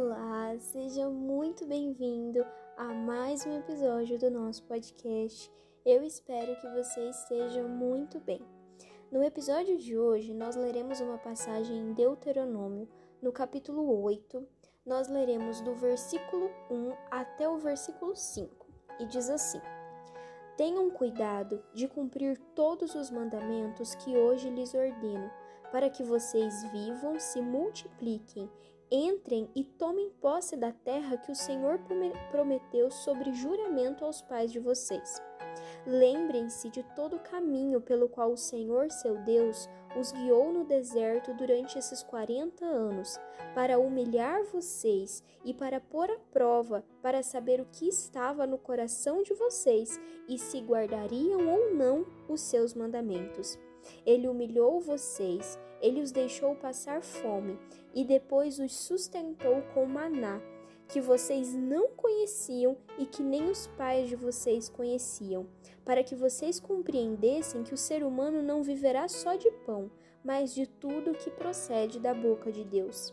Olá, seja muito bem-vindo a mais um episódio do nosso podcast. Eu espero que você esteja muito bem. No episódio de hoje, nós leremos uma passagem em Deuteronômio, no capítulo 8. Nós leremos do versículo 1 até o versículo 5 e diz assim: Tenham cuidado de cumprir todos os mandamentos que hoje lhes ordeno, para que vocês vivam, se multipliquem Entrem e tomem posse da terra que o Senhor prometeu sobre juramento aos pais de vocês. Lembrem-se de todo o caminho pelo qual o Senhor, seu Deus, os guiou no deserto durante esses quarenta anos, para humilhar vocês e para pôr à prova, para saber o que estava no coração de vocês e se guardariam ou não os seus mandamentos. Ele humilhou vocês, ele os deixou passar fome e depois os sustentou com maná, que vocês não conheciam e que nem os pais de vocês conheciam, para que vocês compreendessem que o ser humano não viverá só de pão, mas de tudo que procede da boca de Deus.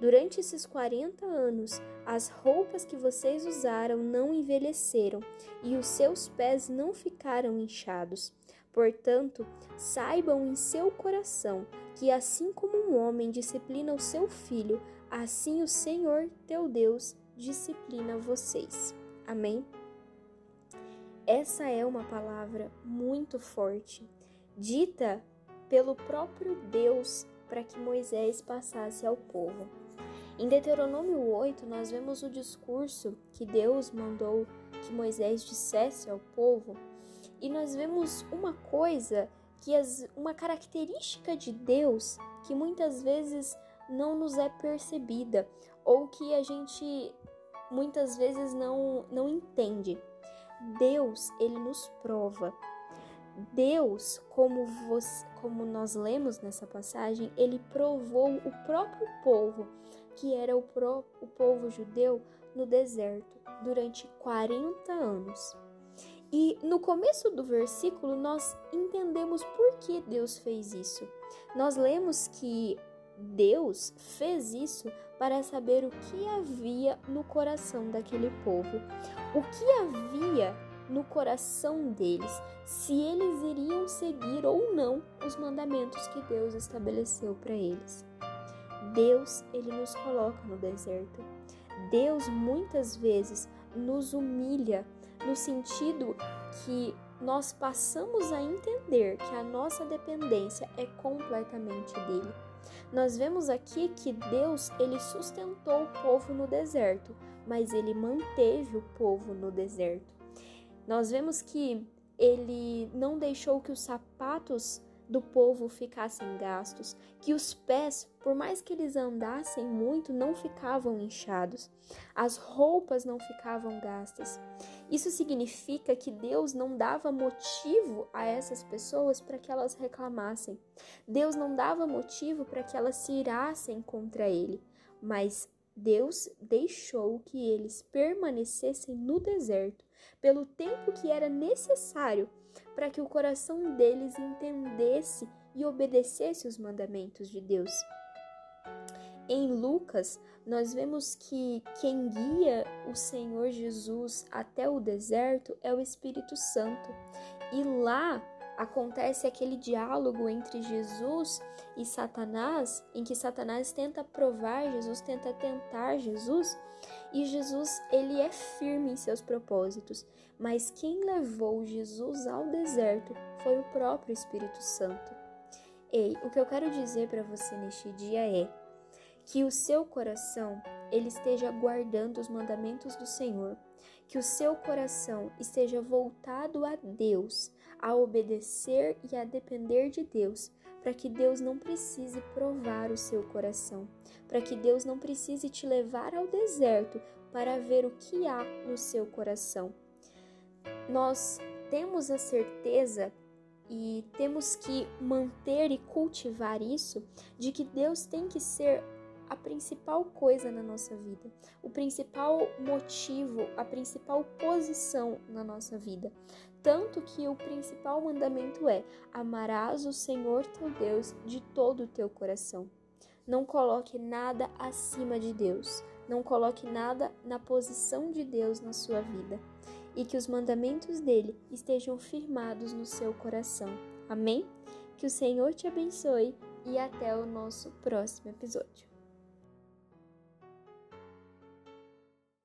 Durante esses 40 anos, as roupas que vocês usaram não envelheceram e os seus pés não ficaram inchados. Portanto, saibam em seu coração que, assim como um homem disciplina o seu filho, assim o Senhor teu Deus disciplina vocês. Amém? Essa é uma palavra muito forte, dita pelo próprio Deus para que Moisés passasse ao povo. Em Deuteronômio 8, nós vemos o discurso que Deus mandou que Moisés dissesse ao povo, e nós vemos uma coisa que as, uma característica de Deus que muitas vezes não nos é percebida ou que a gente muitas vezes não, não entende. Deus, ele nos prova. Deus, como, você, como nós lemos nessa passagem, ele provou o próprio povo que era o, pro, o povo judeu no deserto durante 40 anos. E no começo do versículo nós entendemos por que Deus fez isso. Nós lemos que Deus fez isso para saber o que havia no coração daquele povo, o que havia no coração deles, se eles iriam seguir ou não os mandamentos que Deus estabeleceu para eles. Deus, ele nos coloca no deserto. Deus muitas vezes nos humilha no sentido que nós passamos a entender que a nossa dependência é completamente dele. Nós vemos aqui que Deus ele sustentou o povo no deserto, mas ele manteve o povo no deserto. Nós vemos que ele não deixou que os sapatos do povo ficassem gastos, que os pés, por mais que eles andassem muito, não ficavam inchados, as roupas não ficavam gastas. Isso significa que Deus não dava motivo a essas pessoas para que elas reclamassem. Deus não dava motivo para que elas se irassem contra ele, mas Deus deixou que eles permanecessem no deserto pelo tempo que era necessário para que o coração deles entendesse e obedecesse os mandamentos de Deus. Em Lucas, nós vemos que quem guia o Senhor Jesus até o deserto é o Espírito Santo. E lá acontece aquele diálogo entre Jesus e Satanás, em que Satanás tenta provar Jesus, tenta tentar Jesus, e Jesus ele é firme em seus propósitos. Mas quem levou Jesus ao deserto foi o próprio Espírito Santo. Ei, o que eu quero dizer para você neste dia é que o seu coração ele esteja guardando os mandamentos do Senhor, que o seu coração esteja voltado a Deus, a obedecer e a depender de Deus, para que Deus não precise provar o seu coração, para que Deus não precise te levar ao deserto para ver o que há no seu coração. Nós temos a certeza e temos que manter e cultivar isso de que Deus tem que ser a principal coisa na nossa vida, o principal motivo, a principal posição na nossa vida. Tanto que o principal mandamento é: amarás o Senhor teu Deus de todo o teu coração. Não coloque nada acima de Deus. Não coloque nada na posição de Deus na sua vida e que os mandamentos dele estejam firmados no seu coração. Amém? Que o Senhor te abençoe e até o nosso próximo episódio.